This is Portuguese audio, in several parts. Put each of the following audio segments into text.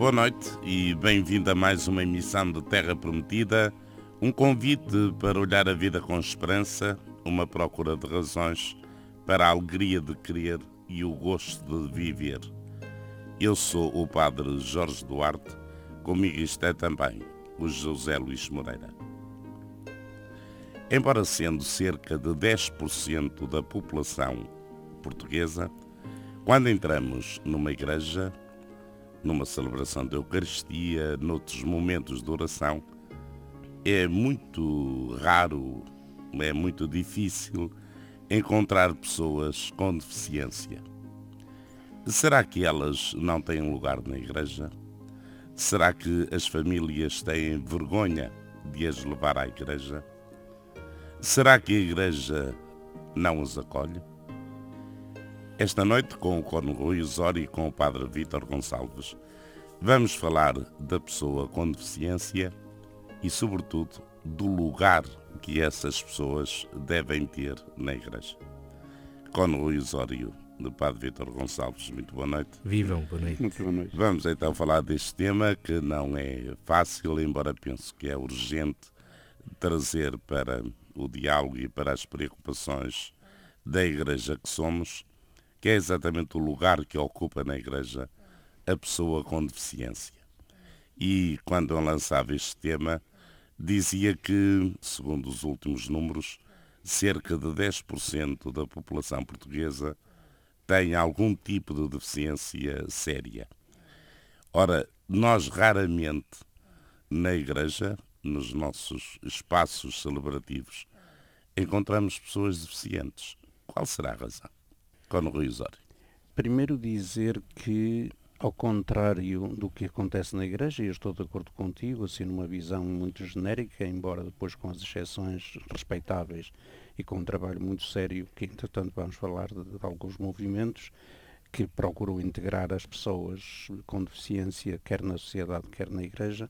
Boa noite e bem-vindo a mais uma emissão de Terra Prometida, um convite para olhar a vida com esperança, uma procura de razões para a alegria de crer e o gosto de viver. Eu sou o Padre Jorge Duarte, comigo está também o José Luís Moreira. Embora sendo cerca de 10% da população portuguesa, quando entramos numa igreja, numa celebração de Eucaristia, noutros momentos de oração, é muito raro, é muito difícil encontrar pessoas com deficiência. Será que elas não têm lugar na igreja? Será que as famílias têm vergonha de as levar à igreja? Será que a igreja não os acolhe? Esta noite, com o Corno Rui Osório e com o Padre Vítor Gonçalves, vamos falar da pessoa com deficiência e, sobretudo, do lugar que essas pessoas devem ter na Igreja. Corno Rui Osório, do Padre Vítor Gonçalves, muito boa noite. Vivam, boa noite. Muito boa noite. Vamos então falar deste tema que não é fácil, embora penso que é urgente trazer para o diálogo e para as preocupações da Igreja que somos que é exatamente o lugar que ocupa na Igreja a pessoa com deficiência. E quando eu lançava este tema, dizia que, segundo os últimos números, cerca de 10% da população portuguesa tem algum tipo de deficiência séria. Ora, nós raramente na Igreja, nos nossos espaços celebrativos, encontramos pessoas deficientes. Qual será a razão? Cono Rui. Primeiro dizer que, ao contrário do que acontece na Igreja, e eu estou de acordo contigo, assim numa visão muito genérica, embora depois com as exceções respeitáveis e com um trabalho muito sério, que entretanto vamos falar de, de alguns movimentos, que procuram integrar as pessoas com deficiência, quer na sociedade, quer na Igreja,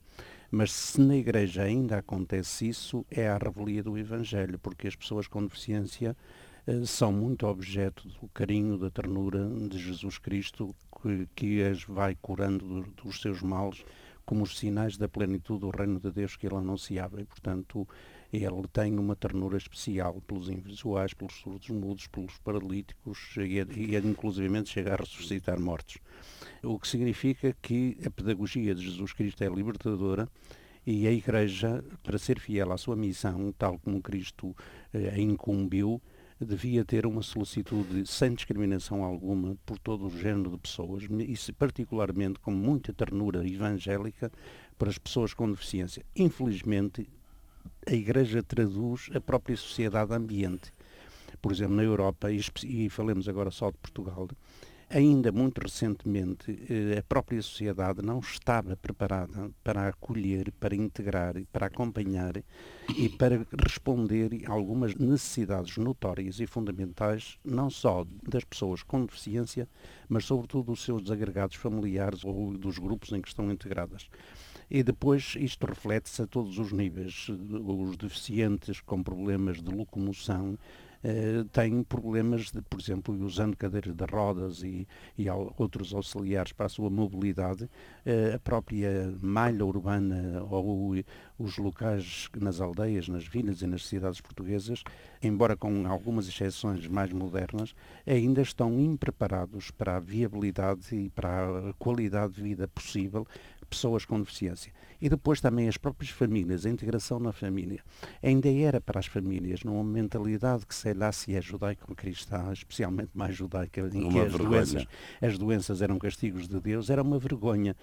mas se na Igreja ainda acontece isso, é a revelia do Evangelho, porque as pessoas com deficiência são muito objeto do carinho, da ternura de Jesus Cristo, que, que as vai curando dos seus males como os sinais da plenitude do reino de Deus que ele anunciava. E, portanto, ele tem uma ternura especial pelos invisuais, pelos surdos mudos, pelos paralíticos e, e inclusivamente chega a ressuscitar mortos. O que significa que a pedagogia de Jesus Cristo é libertadora e a Igreja, para ser fiel à sua missão, tal como Cristo eh, a incumbiu, devia ter uma solicitude sem discriminação alguma por todo o género de pessoas, e particularmente com muita ternura evangélica para as pessoas com deficiência. Infelizmente, a Igreja traduz a própria sociedade ambiente. Por exemplo, na Europa, e falemos agora só de Portugal, ainda muito recentemente, eh, a própria sociedade não estava preparada para acolher, para integrar, para acompanhar e para responder a algumas necessidades notórias e fundamentais, não só das pessoas com deficiência, mas sobretudo dos seus desagregados familiares ou dos grupos em que estão integradas. E depois isto reflete-se a todos os níveis. Os deficientes com problemas de locomoção, eh, têm problemas, de, por exemplo, usando cadeiras de rodas e, e outros auxiliares para a sua mobilidade, uh, a própria malha urbana ou os locais nas aldeias, nas vilas e nas cidades portuguesas, embora com algumas exceções mais modernas, ainda estão impreparados para a viabilidade e para a qualidade de vida possível pessoas com deficiência. E depois também as próprias famílias, a integração na família. Ainda era para as famílias, numa mentalidade que sei lá se é judaico-cristã, especialmente mais judaica, em uma que as doenças, as doenças eram castigos de Deus, era uma vergonha.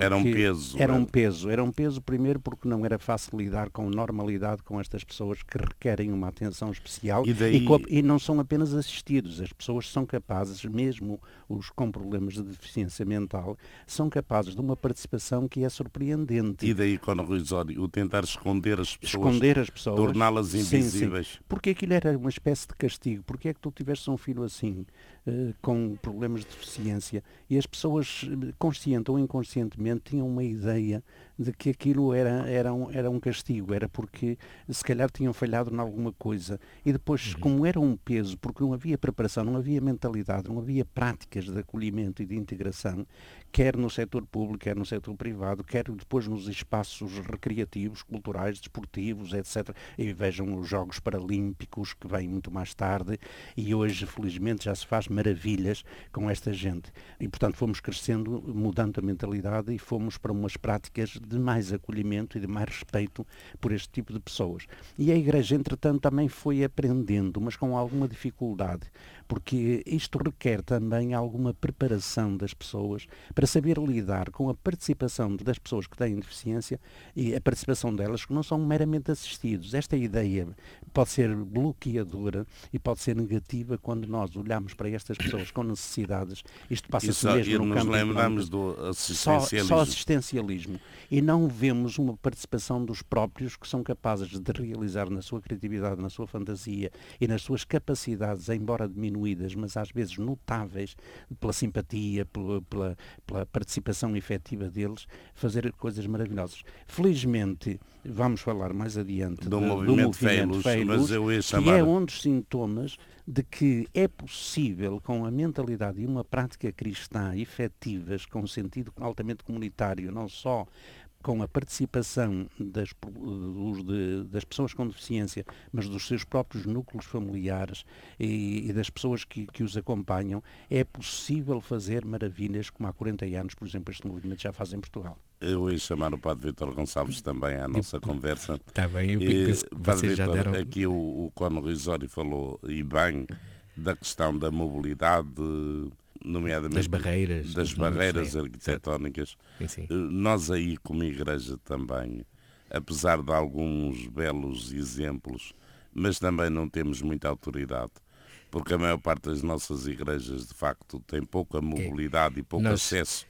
Era um peso. Era um peso. Era um peso primeiro porque não era fácil lidar com normalidade com estas pessoas que requerem uma atenção especial e, daí... e, e não são apenas assistidos. As pessoas são capazes, mesmo os com problemas de deficiência mental, são capazes de uma participação que é surpreendente. E daí, quando Rui Osório, o tentar esconder as pessoas, esconder as pessoas torná-las invisíveis. Sim, sim. Porque aquilo era uma espécie de castigo. Porque é que tu tiveste um filho assim, uh, com problemas de deficiência, e as pessoas, eh, consciente ou inconscientemente, tinham uma ideia de que aquilo era, era, um, era um castigo, era porque se calhar tinham falhado em alguma coisa. E depois, uhum. como era um peso, porque não havia preparação, não havia mentalidade, não havia práticas de acolhimento e de integração, quer no setor público, quer no setor privado, quer depois nos espaços recreativos, culturais, desportivos, etc. E vejam os Jogos Paralímpicos, que vêm muito mais tarde, e hoje, felizmente, já se faz maravilhas com esta gente. E, portanto, fomos crescendo, mudando a mentalidade e fomos para umas práticas de mais acolhimento e de mais respeito por este tipo de pessoas. E a Igreja, entretanto, também foi aprendendo, mas com alguma dificuldade, porque isto requer também alguma preparação das pessoas para saber lidar com a participação das pessoas que têm deficiência e a participação delas que não são meramente assistidos. Esta ideia pode ser bloqueadora e pode ser negativa quando nós olhamos para estas pessoas com necessidades. Isto passa-se mesmo no campo lembramos do assistencialismo. Só, só assistencialismo. E não vemos uma participação dos próprios que são capazes de realizar na sua criatividade, na sua fantasia e nas suas capacidades, embora diminuídas, diminuídas, mas às vezes notáveis, pela simpatia, pela, pela, pela participação efetiva deles, fazer coisas maravilhosas. Felizmente, vamos falar mais adiante do, movimento, movimento Feilus, que é um dos sintomas de que é possível, com a mentalidade e uma prática cristã efetivas, com um sentido altamente comunitário, não só com a participação das, de, das pessoas com deficiência, mas dos seus próprios núcleos familiares e, e das pessoas que, que, os acompanham, é possível fazer maravilhas como há 40 anos, por exemplo, este movimento já faz em Portugal. Eu ia chamar o Padre Vitor Gonçalves também à nossa conversa. Está bem, eu e, Padre Vitor, deram... aqui o, o Cono Risori falou, e bem, da questão da mobilidade nomeadamente das barreiras, das barreiras arquitetónicas. Sim. Eh, nós aí como igreja também, apesar de alguns belos exemplos, mas também não temos muita autoridade, porque a maior parte das nossas igrejas de facto tem pouca é. mobilidade é. e pouco Nós, acesso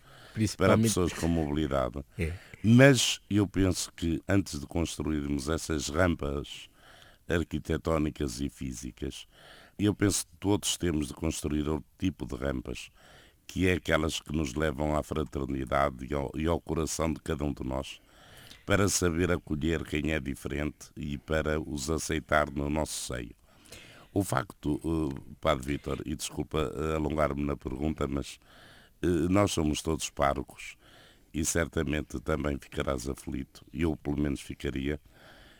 para pessoas com mobilidade. É. Mas eu penso que antes de construirmos essas rampas arquitetónicas e físicas, eu penso que todos temos de construir outro tipo de rampas, que é aquelas que nos levam à fraternidade e ao, e ao coração de cada um de nós, para saber acolher quem é diferente e para os aceitar no nosso seio. O facto, uh, Padre Vítor, e desculpa uh, alongar-me na pergunta, mas uh, nós somos todos párocos e certamente também ficarás aflito, eu pelo menos ficaria,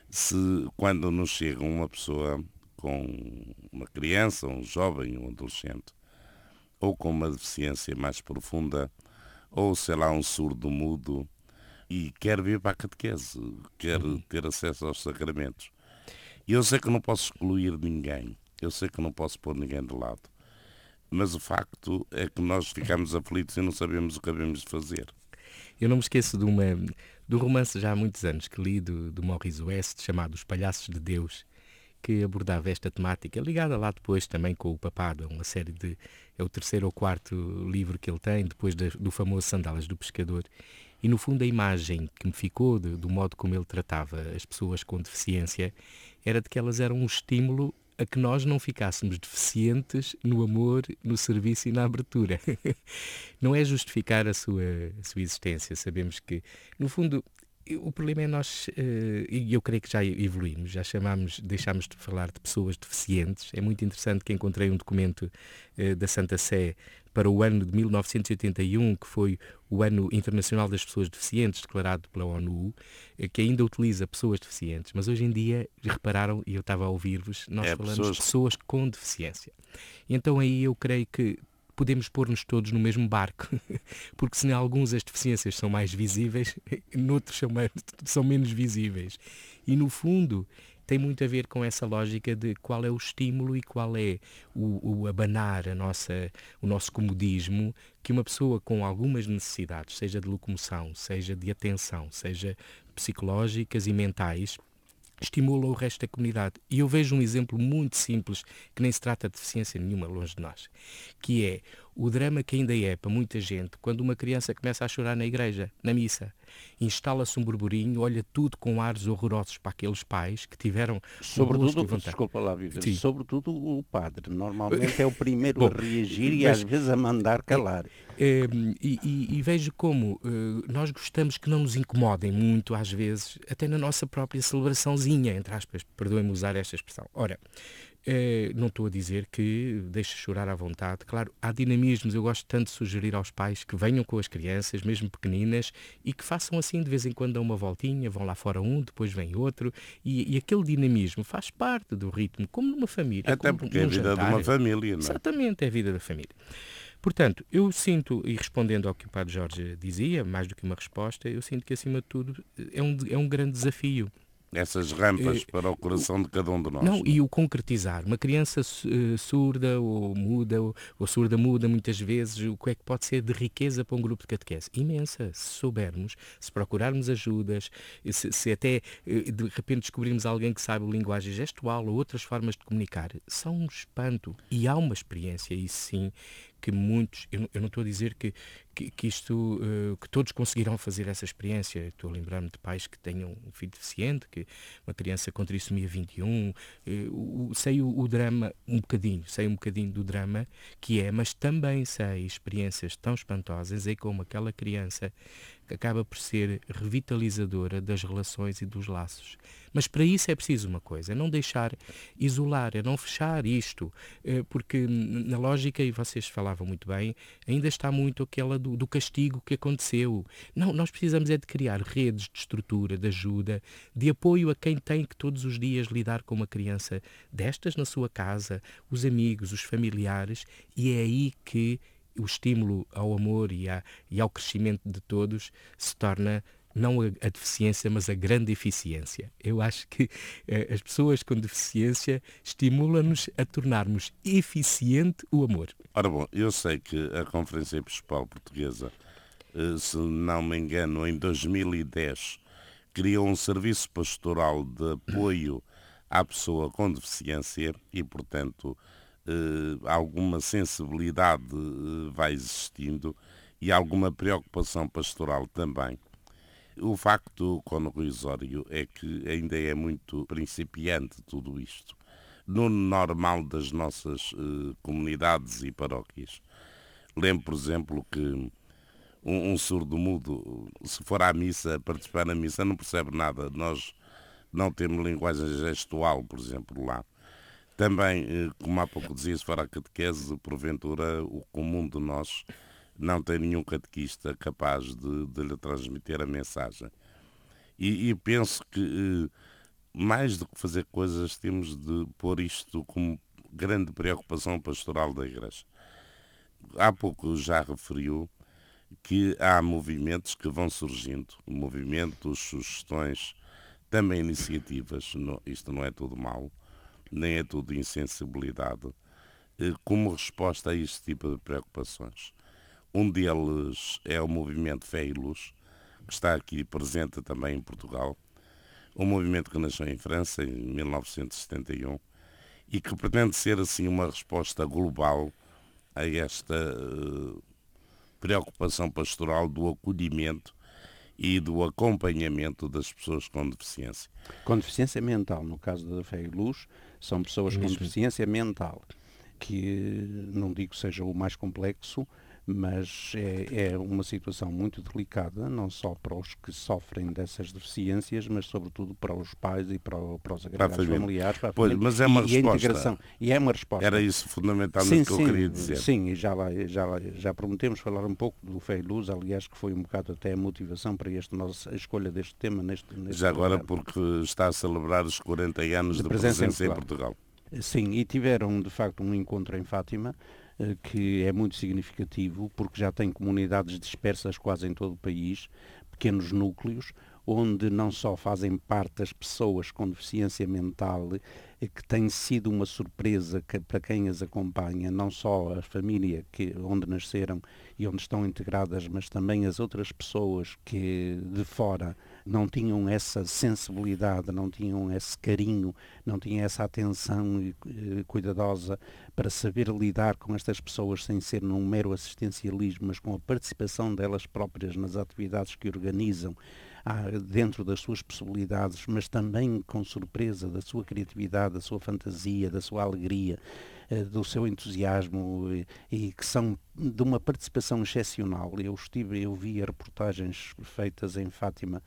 se quando nos chega uma pessoa com uma criança, um jovem, um adolescente, ou com uma deficiência mais profunda, ou sei lá, um surdo mudo, e quer vir para a catequese, quer uhum. ter acesso aos sacramentos. E eu sei que não posso excluir ninguém, eu sei que não posso pôr ninguém de lado, mas o facto é que nós ficamos aflitos e não sabemos o que devemos fazer. Eu não me esqueço de, uma, de um romance já há muitos anos que li do, do Maurice West chamado Os Palhaços de Deus, que abordava esta temática, ligada lá depois também com o Papado, uma série de. é o terceiro ou quarto livro que ele tem, depois de, do famoso Sandálias do Pescador. E no fundo a imagem que me ficou de, do modo como ele tratava as pessoas com deficiência era de que elas eram um estímulo a que nós não ficássemos deficientes no amor, no serviço e na abertura. não é justificar a sua, a sua existência. Sabemos que, no fundo, o problema é nós, eh, e eu creio que já evoluímos, já chamámos, deixámos de falar de pessoas deficientes. É muito interessante que encontrei um documento eh, da Santa Sé para o ano de 1981, que foi o Ano Internacional das Pessoas Deficientes, declarado pela ONU, eh, que ainda utiliza pessoas deficientes. Mas hoje em dia, repararam, e eu estava a ouvir-vos, nós é, falamos pessoas... de pessoas com deficiência. Então aí eu creio que podemos pôr-nos todos no mesmo barco, porque se em alguns as deficiências são mais visíveis, noutros são, mais, são menos visíveis. E no fundo tem muito a ver com essa lógica de qual é o estímulo e qual é o, o abanar a nossa, o nosso comodismo que uma pessoa com algumas necessidades, seja de locomoção, seja de atenção, seja psicológicas e mentais, estimula o resto da comunidade. E eu vejo um exemplo muito simples, que nem se trata de deficiência nenhuma longe de nós, que é o drama que ainda é para muita gente quando uma criança começa a chorar na igreja, na missa. Instala-se um burburinho, olha tudo com ares horrorosos para aqueles pais que tiveram. Sobretudo, desculpa lá, Vitor, sobretudo o padre. Normalmente é o primeiro Bom, a reagir e às vezes a mandar calar. É, e, e, e, vejo como uh, nós gostamos que não nos incomodem muito, às vezes, até na nossa própria celebraçãozinha, entre aspas, perdoem-me usar esta expressão. Ora, é, não estou a dizer que deixe chorar à vontade. Claro, há dinamismos. Eu gosto tanto de sugerir aos pais que venham com as crianças, mesmo pequeninas, e que façam assim de vez em quando dão uma voltinha, vão lá fora um, depois vem outro. E, e aquele dinamismo faz parte do ritmo, como numa família. Até porque é a vida jantar. de uma família, não é? Exatamente, é a vida da família. Portanto, eu sinto, e respondendo ao que o Padre Jorge dizia, mais do que uma resposta, eu sinto que, acima de tudo, é um, é um grande desafio essas rampas uh, para o coração de cada um de nós. Não, e o concretizar. Uma criança uh, surda ou muda, ou, ou, surda muda muitas vezes, o que é que pode ser de riqueza para um grupo de catequese? Imensa. Se soubermos, se procurarmos ajudas, se, se até de repente descobrirmos alguém que sabe linguagem gestual ou outras formas de comunicar, são um espanto. E há uma experiência, isso sim, que muitos, eu, eu não estou a dizer que, que, que isto, uh, que todos conseguirão fazer essa experiência. Estou a lembrar-me de pais que tenham um filho deficiente, que uma criança com trissomia 21, uh, o, sei o, o, drama um bocadinho, sei um bocadinho do drama que é, mas também sei experiências tão espantosas é como aquela criança acaba por ser revitalizadora das relações e dos laços. Mas para isso é preciso uma coisa, é não deixar isolar, é não fechar isto, eh, porque na lógica, e vocês falavam muito bem, ainda está muito aquela do, do castigo que aconteceu. Não, nós precisamos é de criar redes de estrutura, de ajuda, de apoio a quem tem que todos os dias lidar com uma criança destas na sua casa, os amigos, os familiares, e é aí que o estímulo ao amor e, à, e ao crescimento de todos se torna não a, a, deficiência, mas a grande eficiência. Eu acho que eh, as pessoas com deficiência estimulam-nos a tornarmos eficiente o amor. Ora bom, eu sei que a Conferência Episcopal Portuguesa, eh, se não me engano, em 2010, criou um serviço pastoral de apoio à pessoa com deficiência e, portanto, alguma sensibilidade eh, vai existindo e alguma preocupação pastoral também. O facto, Cono Ruizório, é que ainda é muito principiante tudo isto. No normal das nossas eh, comunidades e paróquias. Lembro, por exemplo, que um, um surdo mudo, se for à missa, participar na missa, não percebe nada. Nós não temos linguagem gestual, por exemplo, lá. Também, eh, como há pouco dizia, se for a catequese, porventura o comum de nós não tem nenhum catequista capaz de, de lhe transmitir a mensagem. E, e penso que, eh, mais do que fazer coisas, temos de pôr isto como grande preocupação pastoral da Igreja. Há pouco já referiu que há movimentos que vão surgindo, movimentos, sugestões, também iniciativas, isto não é tudo mau, nem é tudo insensibilidade, eh, como resposta a este tipo de preocupações. Um deles é o movimento Fé e Luz, que está aqui presente também em Portugal, um movimento que nasceu em França em 1971 e que pretende ser assim uma resposta global a esta uh, preocupação pastoral do acolhimento e do acompanhamento das pessoas com deficiência. Com deficiência mental, no caso da Fé e Luz, são pessoas com deficiência mental, que não digo seja o mais complexo, mas é, é, uma situação muito delicada, não só para os que sofrem dessas deficiências, mas sobretudo para os pais e para, para os agregados familiares. Para pois, mas é uma e, resposta. E, a integração. e é uma resposta. Era isso fundamentalmente sim, que eu queria dizer. Sim, e já, já, já prometemos falar um pouco do Fé e Luz, aliás, que foi um bocado até a motivação para este nosso, a escolha deste tema neste, neste Já agora porque está a celebrar os 40 anos de, de presença, presença, em Portugal. Em Portugal. Sim, e tiveram de facto um encontro em Fátima que é muito significativo, porque já tem comunidades dispersas quase em todo o país, pequenos núcleos, onde não só fazem parte as pessoas com deficiência mental, eh, que tem sido uma surpresa que, para quem as acompanha, não só a família que, onde nasceram e onde estão integradas, mas também as outras pessoas que de fora não tinham essa sensibilidade, não tinham esse carinho, não tinham essa atenção eh, cuidadosa para saber lidar com estas pessoas sem ser num mero assistencialismo, mas com a participação delas próprias nas atividades que organizam, dentro das suas possibilidades, mas também com surpresa da sua criatividade, da sua fantasia, da sua alegria, eh, do seu entusiasmo e, e, que são de uma participação excepcional. Eu estive, eu vi reportagens feitas em Fátima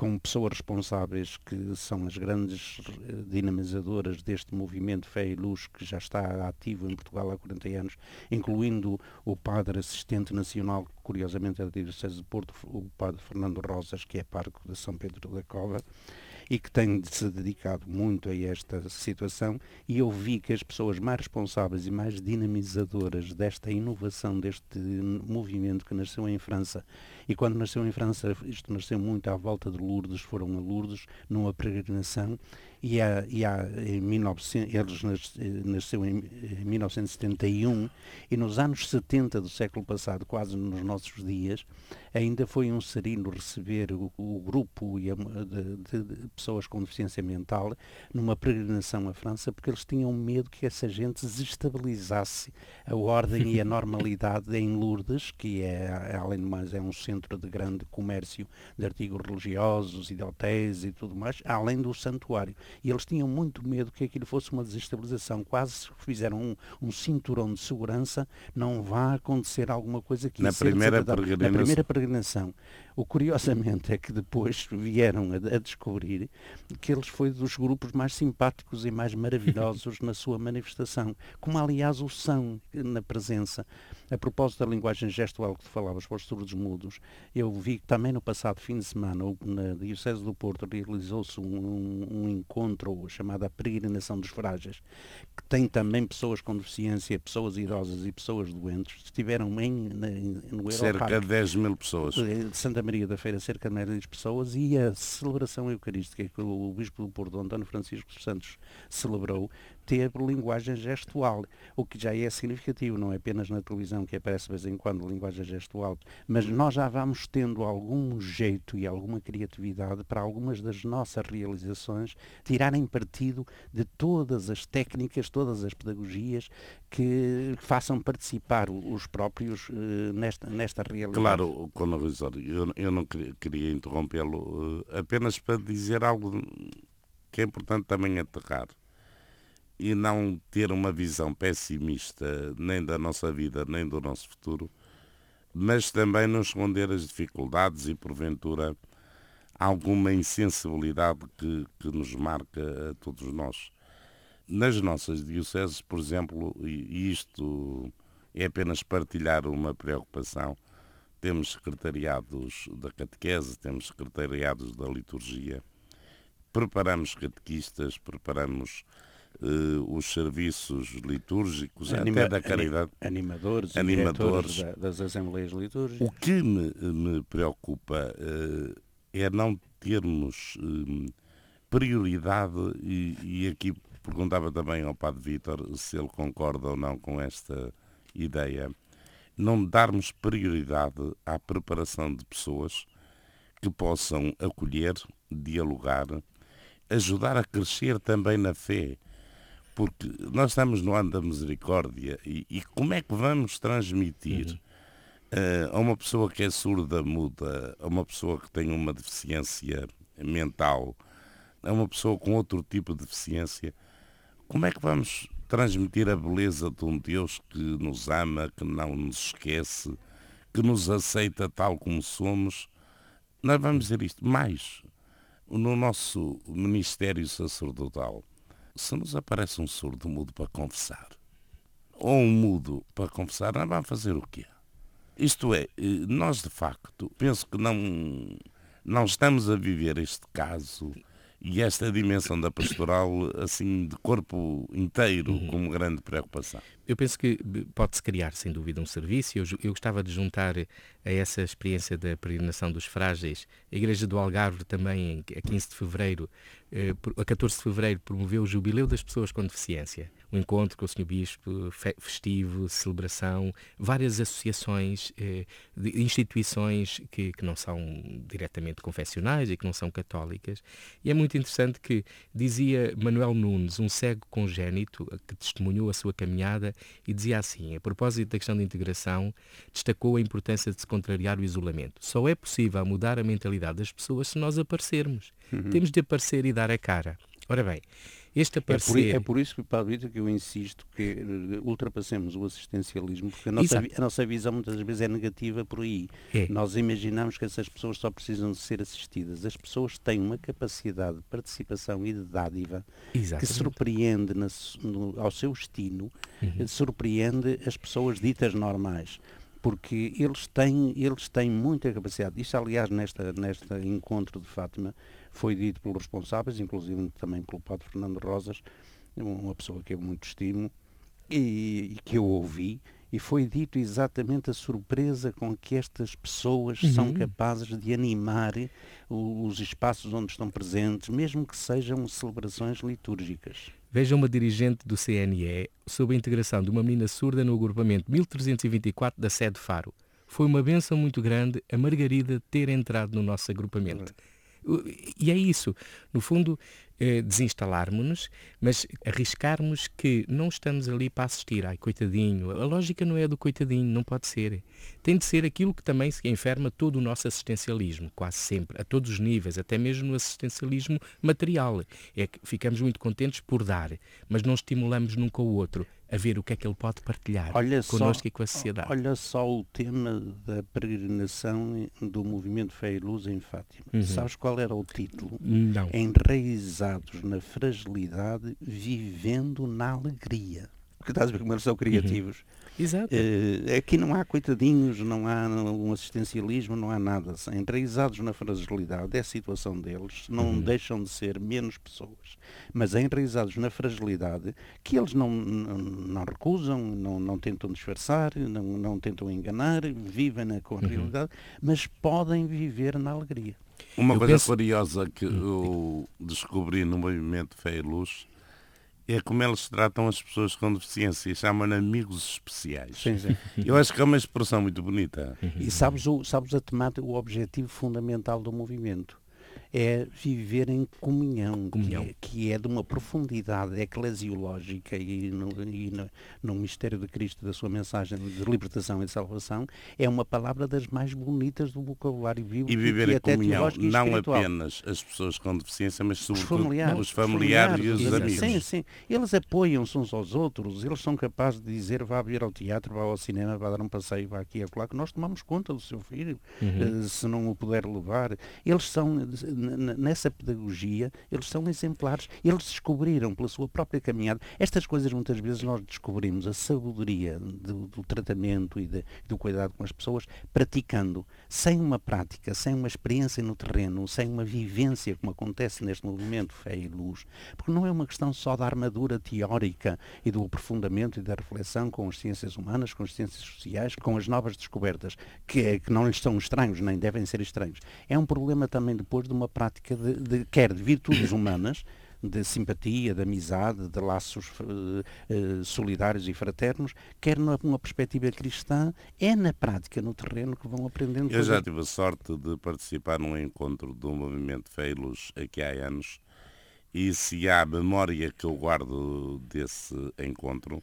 com pessoas responsáveis que são as grandes eh, dinamizadoras deste movimento Fé e Luz que já está ativo em Portugal há 40 anos, incluindo o padre assistente nacional, curiosamente é da Diocese de Porto, o padre Fernando Rosas, que é parco de São Pedro da Cova e que tem se dedicado muito a esta situação e eu vi que as pessoas mais responsáveis e mais dinamizadoras desta inovação, deste movimento que nasceu em França e quando nasceu em França, isto nasceu muito à volta de Lourdes, foram a Lourdes numa peregrinação e há, e há em 1900, eles nasceu em 1971 e nos anos 70 do século passado, quase nos nossos dias, ainda foi um serino receber o, o grupo de, de, de, pessoas com deficiência mental numa peregrinação à França porque eles tinham medo que essa gente desestabilizasse a ordem e a normalidade em Lourdes, que é, além de mais, é um centro de grande comércio de artigos religiosos e de hotéis e tudo mais, além do santuário. E eles tinham muito medo que aquilo fosse uma desestabilização. Quase fizeram um, um cinturão de segurança, não vá acontecer alguma coisa que na primeira peregrinação. Na primeira peregrinação. O curiosamente é que depois vieram a, a, descobrir que eles foi dos grupos mais simpáticos e mais maravilhosos na sua manifestação, como aliás o são na presença. A propósito da linguagem gestual que tu falavas para os surdos mudos, eu vi que também no passado fim de semana, na Diocese do Porto, realizou-se um, um, um, encontro chamado a Peregrinação dos Frágeis, que tem também pessoas com deficiência, pessoas idosas e pessoas doentes, estiveram em, no. Cerca de 10 mil pessoas. De Santa Maria da Feira, cerca de mil pessoas, e a celebração eucarística que o Bispo do Porto, António Francisco Santos, celebrou, ter linguagem gestual, o que já é significativo, não é apenas na televisão que aparece de vez em quando linguagem gestual, mas nós já vamos tendo algum jeito e alguma criatividade para algumas das nossas realizações tirarem partido de todas as técnicas, todas as pedagogias que façam participar os próprios uh, nesta, nesta realidade. Claro, Cono eu, eu não queria, queria interrompê-lo uh, apenas para dizer algo que é importante também aterrar e não ter uma visão pessimista nem da nossa vida nem do nosso futuro, mas também não esconder as dificuldades e, porventura, alguma insensibilidade que, que nos marca a todos nós. Nas nossas dioceses, por exemplo, e isto é apenas partilhar uma preocupação, temos secretariados da catequese, temos secretariados da liturgia, preparamos catequistas, preparamos uh, os serviços litúrgicos, Anima, até da caridade. Animadores, animadores da, das Assembleias Litúrgicas. O que me, me preocupa uh, é não termos uh, prioridade, e, e aqui perguntava também ao Padre Vítor se ele concorda ou não com esta ideia, não darmos prioridade à preparação de pessoas que possam acolher, dialogar, ajudar a crescer também na fé, porque nós estamos no ano da misericórdia e, e como é que vamos transmitir uhum. uh, a uma pessoa que é surda, muda, a uma pessoa que tem uma deficiência mental, a uma pessoa com outro tipo de deficiência, como é que vamos transmitir a beleza de um Deus que nos ama, que não nos esquece, que nos aceita tal como somos? Nós vamos dizer isto mais no nosso ministério sacerdotal se nos aparece um surdo mudo para confessar, ou um mudo para confessar, nós vamos fazer o quê? Isto é, eh, nós de facto, penso que não, não estamos a viver este caso e esta dimensão da pastoral assim de corpo inteiro uhum. como grande preocupação. Eu penso que pode-se criar sem dúvida um serviço. Eu, eu, gostava de juntar a essa experiência da peregrinação dos frágeis. A Igreja do Algarve também, a 15 de fevereiro, eh, a 14 de fevereiro, promoveu o Jubileu das Pessoas com Deficiência um encontro com o Sr. Bispo, festivo, celebração, várias associações, eh, instituições que, que não são diretamente confessionais e que não são católicas. E é muito interessante que dizia Manuel Nunes, um cego congénito, que testemunhou a sua caminhada, e dizia assim, a propósito da questão da integração, destacou a importância de se contrariar o isolamento. Só é possível mudar a mentalidade das pessoas se nós aparecermos. Uhum. Temos de aparecer e dar a cara. Ora bem, este aparecer... É por, é por isso, Paulo Vitor, que eu insisto que eh, ultrapassemos o assistencialismo, porque a nossa, a nossa visão muitas vezes é negativa por aí. É. Nós imaginamos que essas pessoas só precisam de ser assistidas. As pessoas têm uma capacidade de participação e de dádiva Exatamente. que surpreende na, no, ao seu destino, uhum. surpreende as pessoas ditas normais porque eles têm, eles têm muita capacidade. Isto, aliás, nesta, nesta encontro de Fátima, foi dito pelos responsáveis, inclusive também pelo Padre Fernando Rosas, uma pessoa que eu muito estimo e, e que eu ouvi, e foi dito exatamente a surpresa com que estas pessoas uhum. são capazes de animar os espaços onde estão presentes, mesmo que sejam celebrações litúrgicas. Veja uma dirigente do CNE sobre a integração de uma menina surda no agrupamento 1324 da sede Faro. Foi uma benção muito grande a Margarida ter entrado no nosso agrupamento. E é isso. No fundo, eh, desinstalarmos-nos, mas arriscarmos que não estamos ali para assistir. Ai, coitadinho. A lógica não é do coitadinho, não pode ser. Tem de ser aquilo que também se enferma todo o nosso assistencialismo, quase sempre, a todos os níveis, até mesmo no assistencialismo material. É que ficamos muito contentes por dar, mas não estimulamos nunca o outro a ver o que é que ele pode partilhar olha connosco só, e com a sociedade. Olha só o tema da peregrinação do movimento Fé e Luz em Fátima. Uhum. Sabes qual era o título? Não. Na fragilidade, vivendo na alegria. Porque estás a ver como eles são criativos. Uhum. Exato. Uh, aqui não há coitadinhos, não há um assistencialismo, não há nada. Enraizados na fragilidade, é a situação deles, não uhum. deixam de ser menos pessoas. Mas enraizados na fragilidade, que eles não, não, não recusam, não, não tentam disfarçar, não, não tentam enganar, vivem na, com a uhum. realidade, mas podem viver na alegria. Uma eu coisa penso... curiosa que hum. eu descobri no movimento Fé e Luz é como eles tratam as pessoas com deficiência, chamam amigos especiais. Sim, sim. Eu acho que é uma expressão muito bonita. E sabes, o, sabes a temática, o objetivo fundamental do movimento é viver em comunhão, comunhão. Que, é, que, é, de uma profundidade eclesiológica e, no, e no, no, mistério de Cristo, da sua mensagem de libertação e de salvação, é uma palavra das mais bonitas do vocabulário bíblico. E viver em comunhão, não apenas as pessoas com deficiência, mas sobretudo os familiares, os familiares, e os amigos. Sim, sim. Eles apoiam-se uns aos outros, eles são capazes de dizer vá vir ao teatro, vá ao cinema, vá dar um passeio, vá aqui e acolá, que nós tomamos conta do seu filho, uhum. Eh, se não o puder levar. Eles são nessa pedagogia, eles são exemplares. Eles descobriram pela sua própria caminhada. Estas coisas muitas vezes nós descobrimos a sabedoria do, do tratamento e de, do cuidado com as pessoas praticando. Sem uma prática, sem uma experiência no terreno, sem uma vivência, como acontece neste movimento Fé e Luz. Porque não é uma questão só da armadura teórica e do aprofundamento e da reflexão com as ciências humanas, com as ciências sociais, com as novas descobertas, que, que não lhes são estranhos, nem devem ser estranhos. É um problema também depois de uma prática de, de quer de virtudes humanas, de simpatia, de amizade, de laços uh, uh, solidários e fraternos, quer numa perspectiva cristã, é na prática, no terreno, que vão aprendendo. Eu já tive a sorte de participar num encontro do movimento Feilos aqui há anos, e se há memória que eu guardo desse encontro,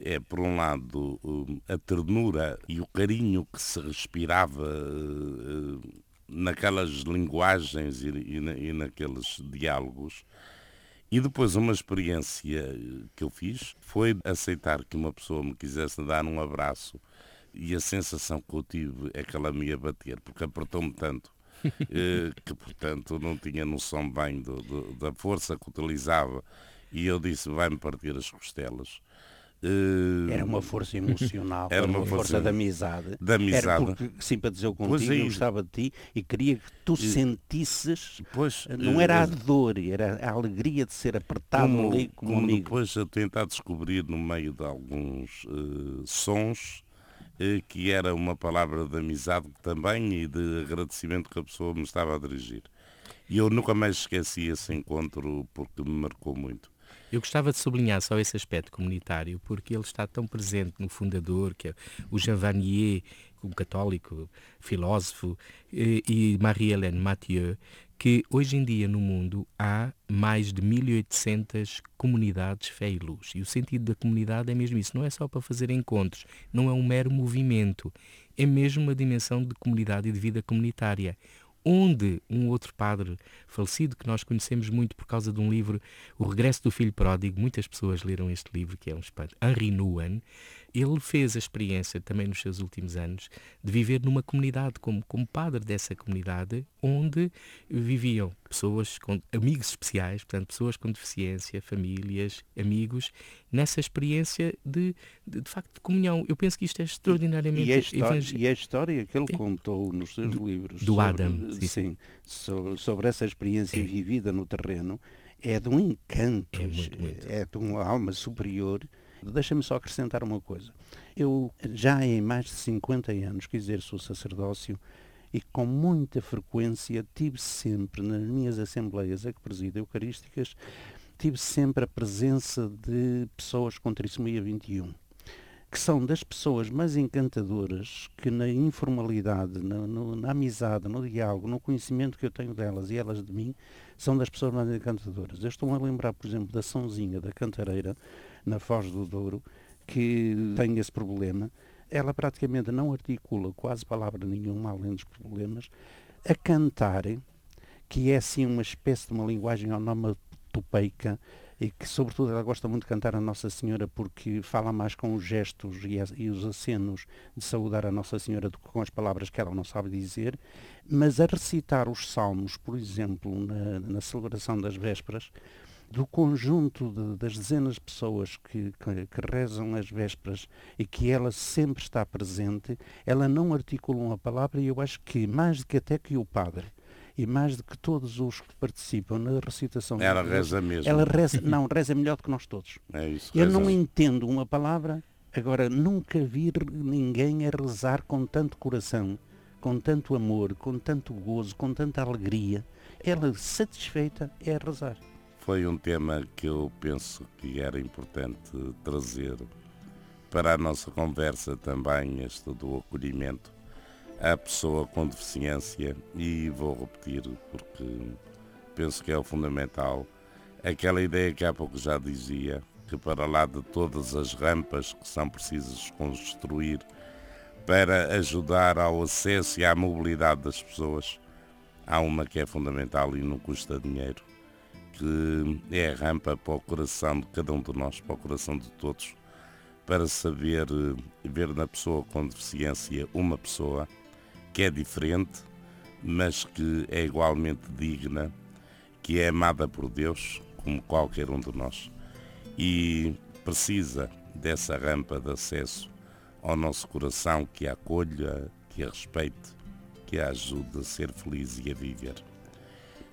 é, por um lado, a ternura e o carinho que se respirava uh, naquelas linguagens e, e, na, e, naqueles diálogos. E depois uma experiência que eu fiz foi aceitar que uma pessoa me quisesse dar um abraço e a sensação que eu tive é que ela me ia bater, porque apertou-me tanto eh, que, portanto, não tinha noção bem do, do, da força que utilizava. E eu disse, vai-me partir as costelas. Uh, era uma força emocional, era uma, uma força, força de amizade. De amizade. Era porque simpatizou contigo, eu gostava de ti e queria que tu sentisses. Pois, não era a dor, era a alegria de ser apertado como, ali como, como amigo. Depois eu tentar descobrir no meio de alguns uh, sons uh, que era uma palavra de amizade também e de agradecimento que a pessoa me estava a dirigir. E eu nunca mais esqueci esse encontro porque me marcou muito. Eu gostava de sublinhar só esse aspecto comunitário, porque ele está tão presente no fundador, que é o Jean Vanier, um católico, filósofo, e Marie-Hélène Mathieu, que hoje em dia no mundo há mais de 1800 comunidades fé e luz. E o sentido da comunidade é mesmo isso, não é só para fazer encontros, não é um mero movimento, é mesmo uma dimensão de comunidade e de vida comunitária onde um outro padre falecido que nós conhecemos muito por causa de um livro, O Regresso do Filho Pródigo, muitas pessoas leram este livro, que é um espanto, Henri Nouwen, ele fez a experiência também nos seus últimos anos de viver numa comunidade, como, como padre dessa comunidade, onde viviam pessoas com amigos especiais, portanto, pessoas com deficiência, famílias, amigos, nessa experiência de, de, de facto, de comunhão. Eu penso que isto é extraordinariamente... E a história, e a história que ele é, contou nos seus do, livros... Do sobre, Adam. Sim, sim sobre, sobre, essa experiência é. vivida no terreno, é de um encanto, é, muito, muito. é de uma alma superior Deixa-me só acrescentar uma coisa. Eu já em mais de 50 anos que exerço o sacerdócio e com muita frequência tive sempre nas minhas assembleias a que presido eucarísticas, tive sempre a presença de pessoas com trissomia 21 que são das pessoas mais encantadoras que na informalidade, na, no, na, amizade, no diálogo, no conhecimento que eu tenho delas e elas de mim, são das pessoas mais encantadoras. Eu estou a lembrar, por exemplo, da Sãozinha da Cantareira, na Foz do Douro, que tem esse problema. Ela praticamente não articula quase palavra nenhuma, além dos problemas, a cantar, que é assim uma espécie de uma linguagem onomatopeica, e que sobretudo ela gosta muito de cantar a Nossa Senhora porque fala mais com os gestos e, as, e, os acenos de saudar a Nossa Senhora do que com as palavras que ela não sabe dizer, mas a recitar os salmos, por exemplo, na, na celebração das vésperas, do conjunto de, das dezenas de pessoas que, que, que, rezam as vésperas e que ela sempre está presente, ela não articula uma palavra e eu acho que mais do que até que o padre e mais do que todos os que participam na recitação ela reza mesmo. ela reza não reza melhor do que nós todos. É isso, eu não entendo uma palavra agora nunca vi ninguém a rezar com tanto coração com tanto amor com tanto gozo com tanta alegria. Ela satisfeita é a rezar foi um tema que eu penso que era importante trazer para a nossa conversa também, este do acolhimento à pessoa com deficiência. E vou repetir porque penso que é o fundamental, aquela ideia que há pouco já dizia, que para lá de todas as rampas que são precisas construir para ajudar ao acesso e à mobilidade das pessoas, há uma que é fundamental e não custa dinheiro, que é a rampa para o coração de cada um de nós, para o coração de todos, para saber eh, ver na pessoa com deficiência uma pessoa que é diferente, mas que é igualmente digna, que é amada por Deus, como qualquer um de nós, e precisa dessa rampa de acesso ao nosso coração que a acolha, que a respeite, que a ajude a ser feliz e a viver.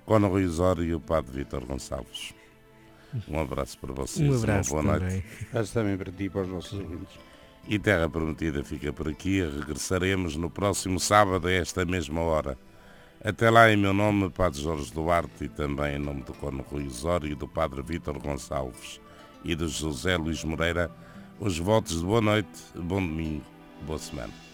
Cono Rui Osório e o Padre Vítor Gonçalves. Um abraço para vocês. Um abraço uma boa também. noite. Abraço também para ti e para os nossos ouvintes. E Terra Prometida fica por aqui. Regressaremos no próximo sábado a esta mesma hora. Até lá, em meu nome, Padre Jorge Duarte, e também em nome do Cono Rui Osório, do Padre Vítor Gonçalves e do José Luís Moreira, os votos de boa noite, bom domingo, boa semana.